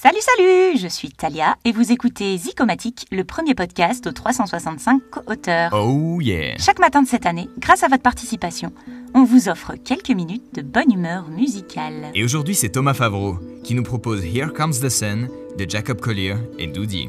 Salut, salut Je suis Talia et vous écoutez Zicomatique, le premier podcast aux 365 co-auteurs. Oh yeah Chaque matin de cette année, grâce à votre participation, on vous offre quelques minutes de bonne humeur musicale. Et aujourd'hui, c'est Thomas Favreau qui nous propose Here Comes the Sun de Jacob Collier et Doody.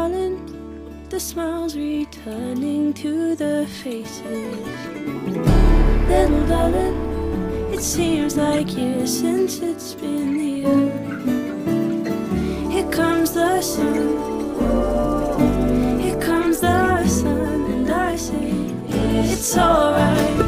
Darling, the smiles returning to the faces. Little darling, it seems like years since it's been here. Here comes the sun. Here comes the sun, and I say it's alright.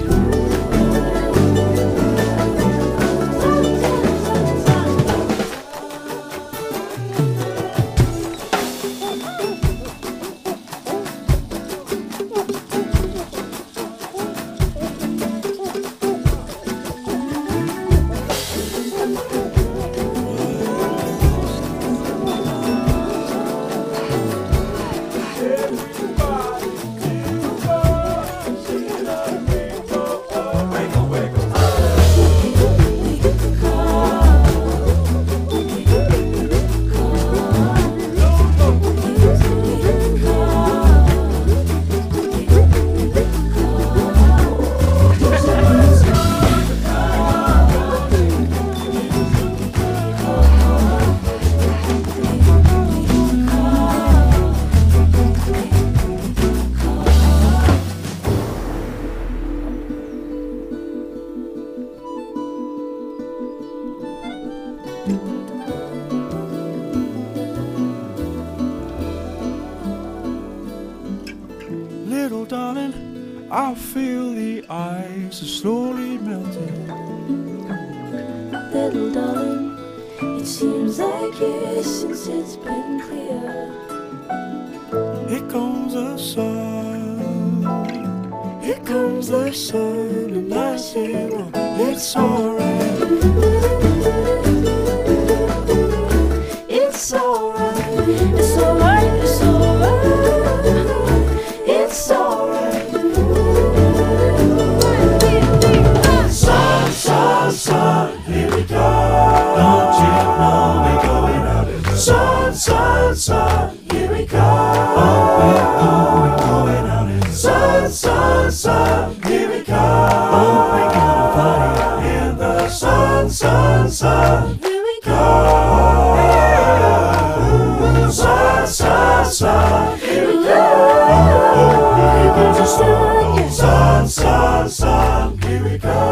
Little darling, I feel the ice is slowly melting. Little darling, it seems like years since it's been clear. Here comes the sun. Here comes the sun, and I say, well, it's alright. Sun, sun, sun, here we go. Oh, we're gonna party in the sun, sun, sun, Here we go. Sun, sun, sun, here we go. Oh, here comes the sun, sun, sun, sun, here we go.